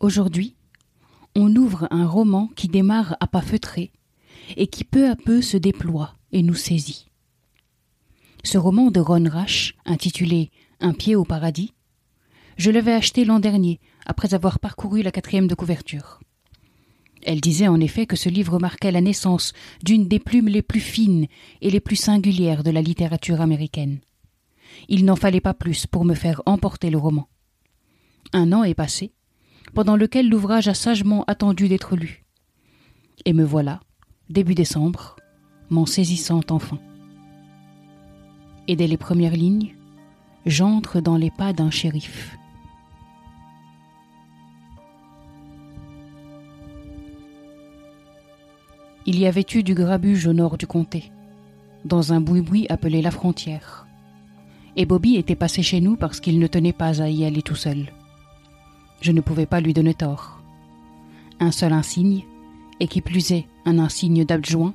Aujourd'hui, on ouvre un roman qui démarre à pas feutrés et qui peu à peu se déploie et nous saisit. Ce roman de Ron Rash, intitulé Un pied au paradis, je l'avais acheté l'an dernier, après avoir parcouru la quatrième de couverture. Elle disait en effet que ce livre marquait la naissance d'une des plumes les plus fines et les plus singulières de la littérature américaine. Il n'en fallait pas plus pour me faire emporter le roman. Un an est passé, pendant lequel l'ouvrage a sagement attendu d'être lu. Et me voilà, début décembre, m'en saisissant enfin. Et dès les premières lignes, j'entre dans les pas d'un shérif. Il y avait eu du grabuge au nord du comté, dans un boui-boui appelé la frontière. Et Bobby était passé chez nous parce qu'il ne tenait pas à y aller tout seul. Je ne pouvais pas lui donner tort. Un seul insigne, et qui plus est un insigne d'adjoint,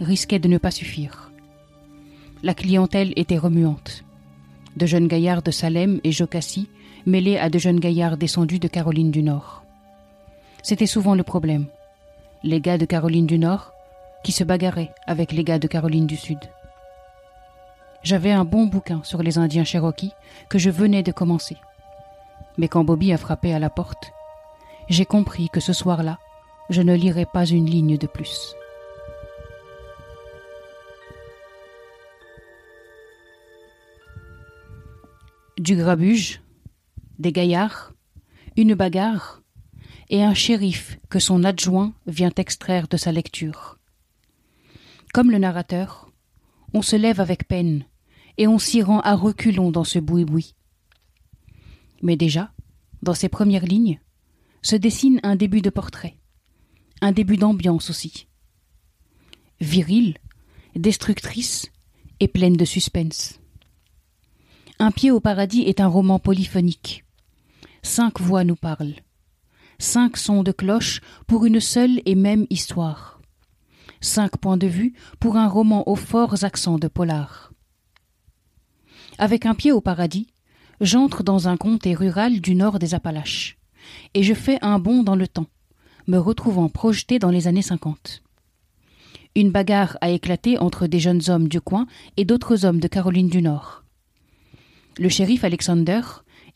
risquait de ne pas suffire. La clientèle était remuante. De jeunes gaillards de Salem et Jocassi mêlés à de jeunes gaillards descendus de Caroline du Nord. C'était souvent le problème. Les gars de Caroline du Nord qui se bagarraient avec les gars de Caroline du Sud. J'avais un bon bouquin sur les Indiens Cherokees que je venais de commencer. Mais quand Bobby a frappé à la porte, j'ai compris que ce soir-là, je ne lirai pas une ligne de plus. Du grabuge, des gaillards, une bagarre et un shérif que son adjoint vient extraire de sa lecture. Comme le narrateur, on se lève avec peine et on s'y rend à reculons dans ce boui-boui. Mais déjà, dans ces premières lignes, se dessine un début de portrait, un début d'ambiance aussi. Virile, destructrice et pleine de suspense. Un pied au paradis est un roman polyphonique. Cinq voix nous parlent. Cinq sons de cloche pour une seule et même histoire. Cinq points de vue pour un roman aux forts accents de polar. Avec un pied au paradis, j'entre dans un comté rural du nord des Appalaches, et je fais un bond dans le temps, me retrouvant projeté dans les années cinquante. Une bagarre a éclaté entre des jeunes hommes du coin et d'autres hommes de Caroline du Nord. Le shérif Alexander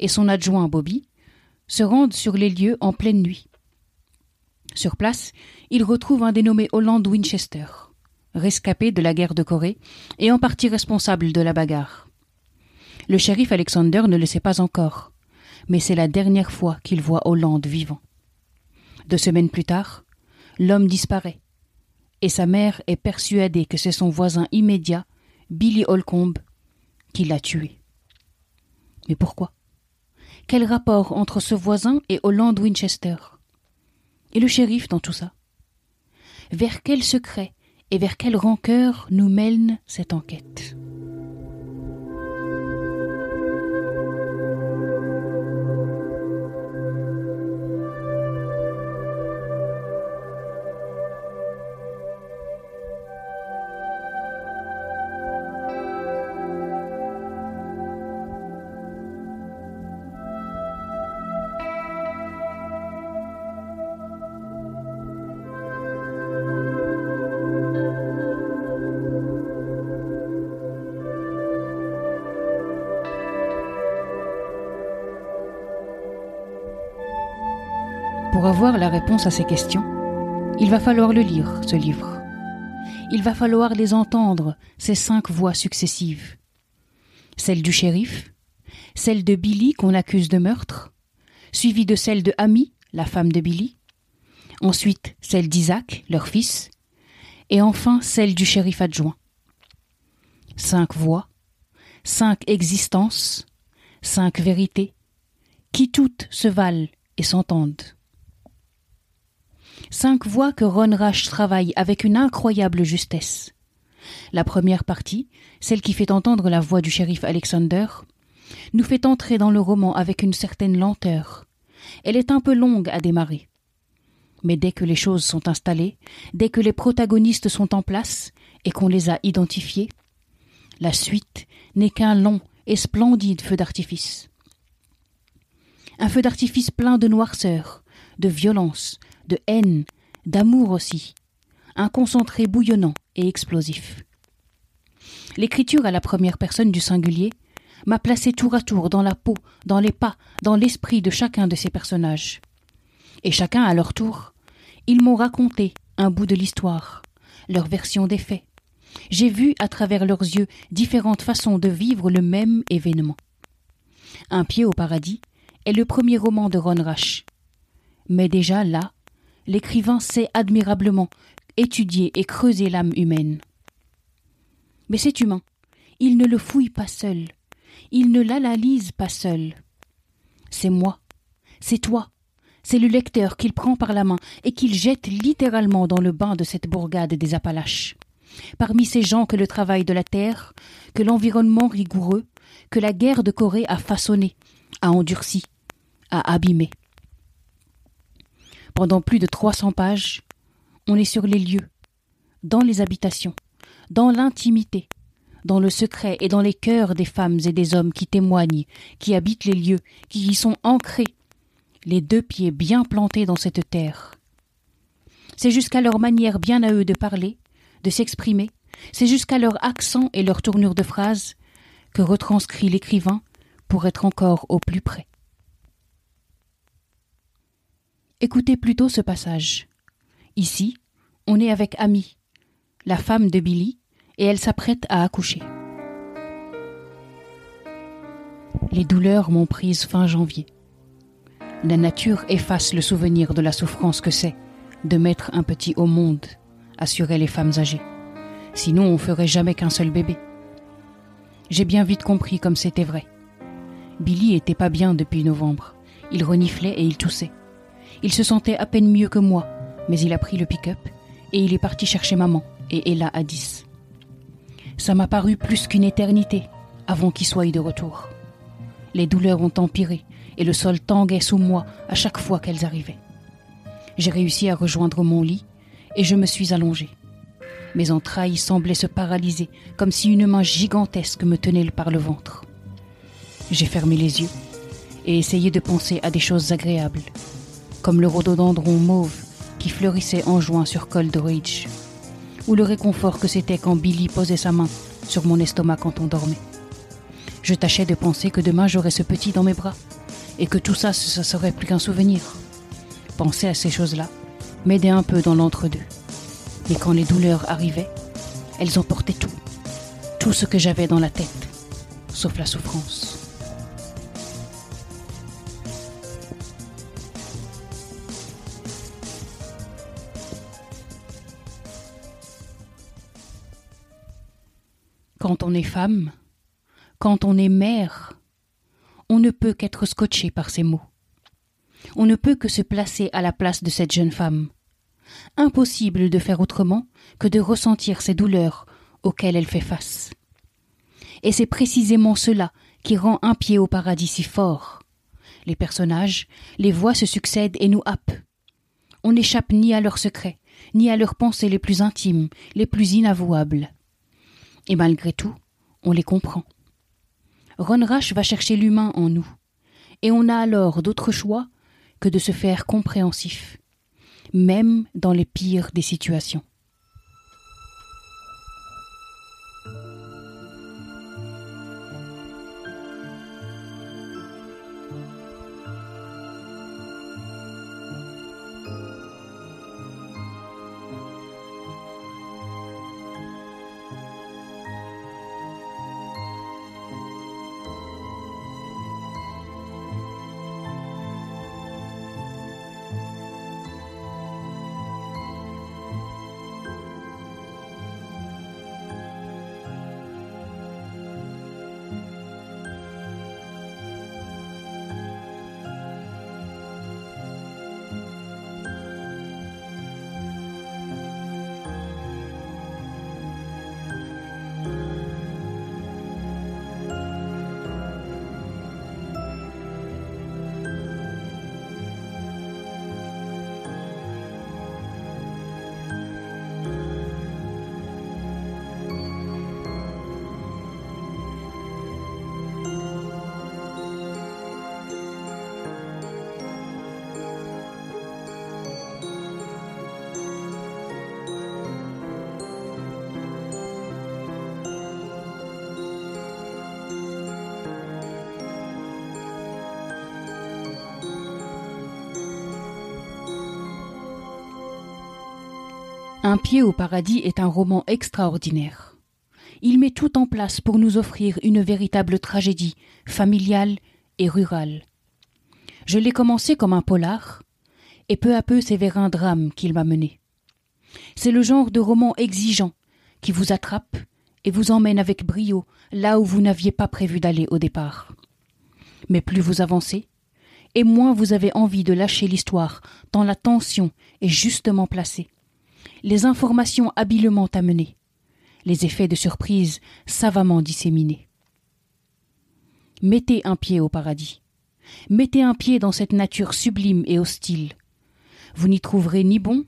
et son adjoint Bobby se rendent sur les lieux en pleine nuit. Sur place, ils retrouvent un dénommé Holland Winchester, rescapé de la guerre de Corée et en partie responsable de la bagarre. Le shérif Alexander ne le sait pas encore, mais c'est la dernière fois qu'il voit Hollande vivant. Deux semaines plus tard, l'homme disparaît, et sa mère est persuadée que c'est son voisin immédiat, Billy Holcomb, qui l'a tué. Mais pourquoi? Quel rapport entre ce voisin et Holland Winchester? Et le shérif dans tout ça? Vers quel secret et vers quelle rancœur nous mène cette enquête? Pour avoir la réponse à ces questions, il va falloir le lire, ce livre. Il va falloir les entendre, ces cinq voix successives. Celle du shérif, celle de Billy qu'on accuse de meurtre, suivie de celle de Amy, la femme de Billy, ensuite celle d'Isaac, leur fils, et enfin celle du shérif adjoint. Cinq voix, cinq existences, cinq vérités, qui toutes se valent et s'entendent. Cinq voix que Ron Rash travaille avec une incroyable justesse. La première partie, celle qui fait entendre la voix du shérif Alexander, nous fait entrer dans le roman avec une certaine lenteur. Elle est un peu longue à démarrer. Mais dès que les choses sont installées, dès que les protagonistes sont en place et qu'on les a identifiés, la suite n'est qu'un long et splendide feu d'artifice. Un feu d'artifice plein de noirceur, de violence, de haine, d'amour aussi, un concentré bouillonnant et explosif. L'écriture à la première personne du singulier m'a placé tour à tour dans la peau, dans les pas, dans l'esprit de chacun de ces personnages. Et chacun à leur tour, ils m'ont raconté un bout de l'histoire, leur version des faits. J'ai vu à travers leurs yeux différentes façons de vivre le même événement. Un pied au paradis est le premier roman de Ron Rash. Mais déjà là, l'écrivain sait admirablement étudier et creuser l'âme humaine. Mais c'est humain. Il ne le fouille pas seul. Il ne l'analyse pas seul. C'est moi. C'est toi. C'est le lecteur qu'il prend par la main et qu'il jette littéralement dans le bain de cette bourgade des Appalaches. Parmi ces gens que le travail de la terre, que l'environnement rigoureux, que la guerre de Corée a façonné, a endurci, a abîmé. Pendant plus de trois cents pages, on est sur les lieux, dans les habitations, dans l'intimité, dans le secret et dans les cœurs des femmes et des hommes qui témoignent, qui habitent les lieux, qui y sont ancrés, les deux pieds bien plantés dans cette terre. C'est jusqu'à leur manière bien à eux de parler, de s'exprimer, c'est jusqu'à leur accent et leur tournure de phrase que retranscrit l'écrivain pour être encore au plus près. Écoutez plutôt ce passage. Ici, on est avec Amy, la femme de Billy, et elle s'apprête à accoucher. Les douleurs m'ont prise fin janvier. La nature efface le souvenir de la souffrance que c'est de mettre un petit au monde, assuraient les femmes âgées. Sinon, on ferait jamais qu'un seul bébé. J'ai bien vite compris comme c'était vrai. Billy était pas bien depuis novembre. Il reniflait et il toussait. Il se sentait à peine mieux que moi, mais il a pris le pick-up et il est parti chercher maman et Ella à 10. Ça m'a paru plus qu'une éternité avant qu'il soit de retour. Les douleurs ont empiré et le sol tanguait sous moi à chaque fois qu'elles arrivaient. J'ai réussi à rejoindre mon lit et je me suis allongée. Mes entrailles semblaient se paralyser comme si une main gigantesque me tenait par le ventre. J'ai fermé les yeux et essayé de penser à des choses agréables, comme le rhododendron mauve qui fleurissait en juin sur Cold Ridge, ou le réconfort que c'était quand Billy posait sa main sur mon estomac quand on dormait. Je tâchais de penser que demain j'aurais ce petit dans mes bras, et que tout ça, ce serait plus qu'un souvenir. Penser à ces choses-là m'aidait un peu dans l'entre-deux. Mais quand les douleurs arrivaient, elles emportaient tout, tout ce que j'avais dans la tête, sauf la souffrance. Quand on est femme, quand on est mère, on ne peut qu'être scotché par ces mots. On ne peut que se placer à la place de cette jeune femme. Impossible de faire autrement que de ressentir ces douleurs auxquelles elle fait face. Et c'est précisément cela qui rend un pied au paradis si fort. Les personnages, les voix se succèdent et nous happent. On n'échappe ni à leurs secrets, ni à leurs pensées les plus intimes, les plus inavouables. Et malgré tout, on les comprend. Ron Rash va chercher l'humain en nous, et on a alors d'autres choix que de se faire compréhensif, même dans les pires des situations. Un pied au paradis est un roman extraordinaire. Il met tout en place pour nous offrir une véritable tragédie, familiale et rurale. Je l'ai commencé comme un polar, et peu à peu c'est vers un drame qu'il m'a mené. C'est le genre de roman exigeant qui vous attrape et vous emmène avec brio là où vous n'aviez pas prévu d'aller au départ. Mais plus vous avancez, et moins vous avez envie de lâcher l'histoire tant la tension est justement placée les informations habilement amenées, les effets de surprise savamment disséminés. Mettez un pied au paradis. Mettez un pied dans cette nature sublime et hostile. Vous n'y trouverez ni bon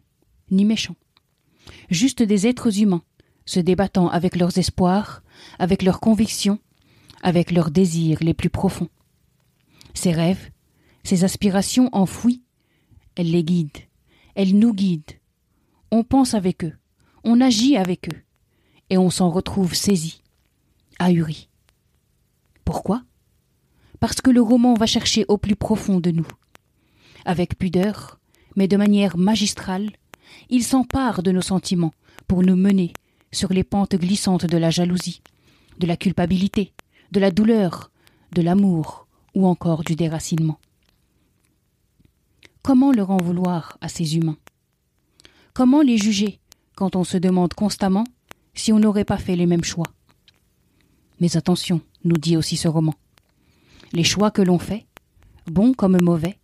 ni méchant. Juste des êtres humains, se débattant avec leurs espoirs, avec leurs convictions, avec leurs désirs les plus profonds. Ces rêves, ces aspirations enfouies, elles les guident, elles nous guident, on pense avec eux, on agit avec eux, et on s'en retrouve saisi, ahuri. Pourquoi? Parce que le roman va chercher au plus profond de nous. Avec pudeur, mais de manière magistrale, il s'empare de nos sentiments pour nous mener sur les pentes glissantes de la jalousie, de la culpabilité, de la douleur, de l'amour ou encore du déracinement. Comment leur en vouloir à ces humains? Comment les juger quand on se demande constamment si on n'aurait pas fait les mêmes choix? Mais attention, nous dit aussi ce roman. Les choix que l'on fait, bons comme mauvais,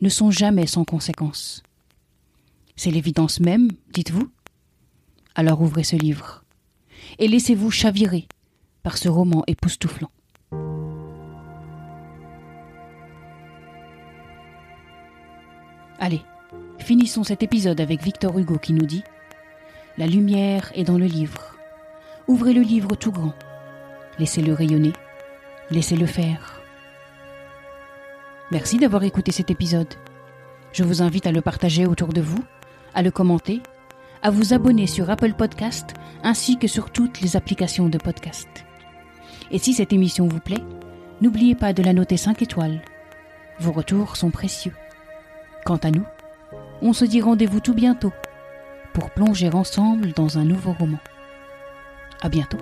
ne sont jamais sans conséquences. C'est l'évidence même, dites-vous? Alors ouvrez ce livre et laissez-vous chavirer par ce roman époustouflant. Allez, Finissons cet épisode avec Victor Hugo qui nous dit La lumière est dans le livre. Ouvrez le livre tout grand. Laissez-le rayonner. Laissez-le faire. Merci d'avoir écouté cet épisode. Je vous invite à le partager autour de vous, à le commenter, à vous abonner sur Apple Podcast ainsi que sur toutes les applications de podcast. Et si cette émission vous plaît, n'oubliez pas de la noter 5 étoiles. Vos retours sont précieux. Quant à nous, on se dit rendez-vous tout bientôt pour plonger ensemble dans un nouveau roman. À bientôt.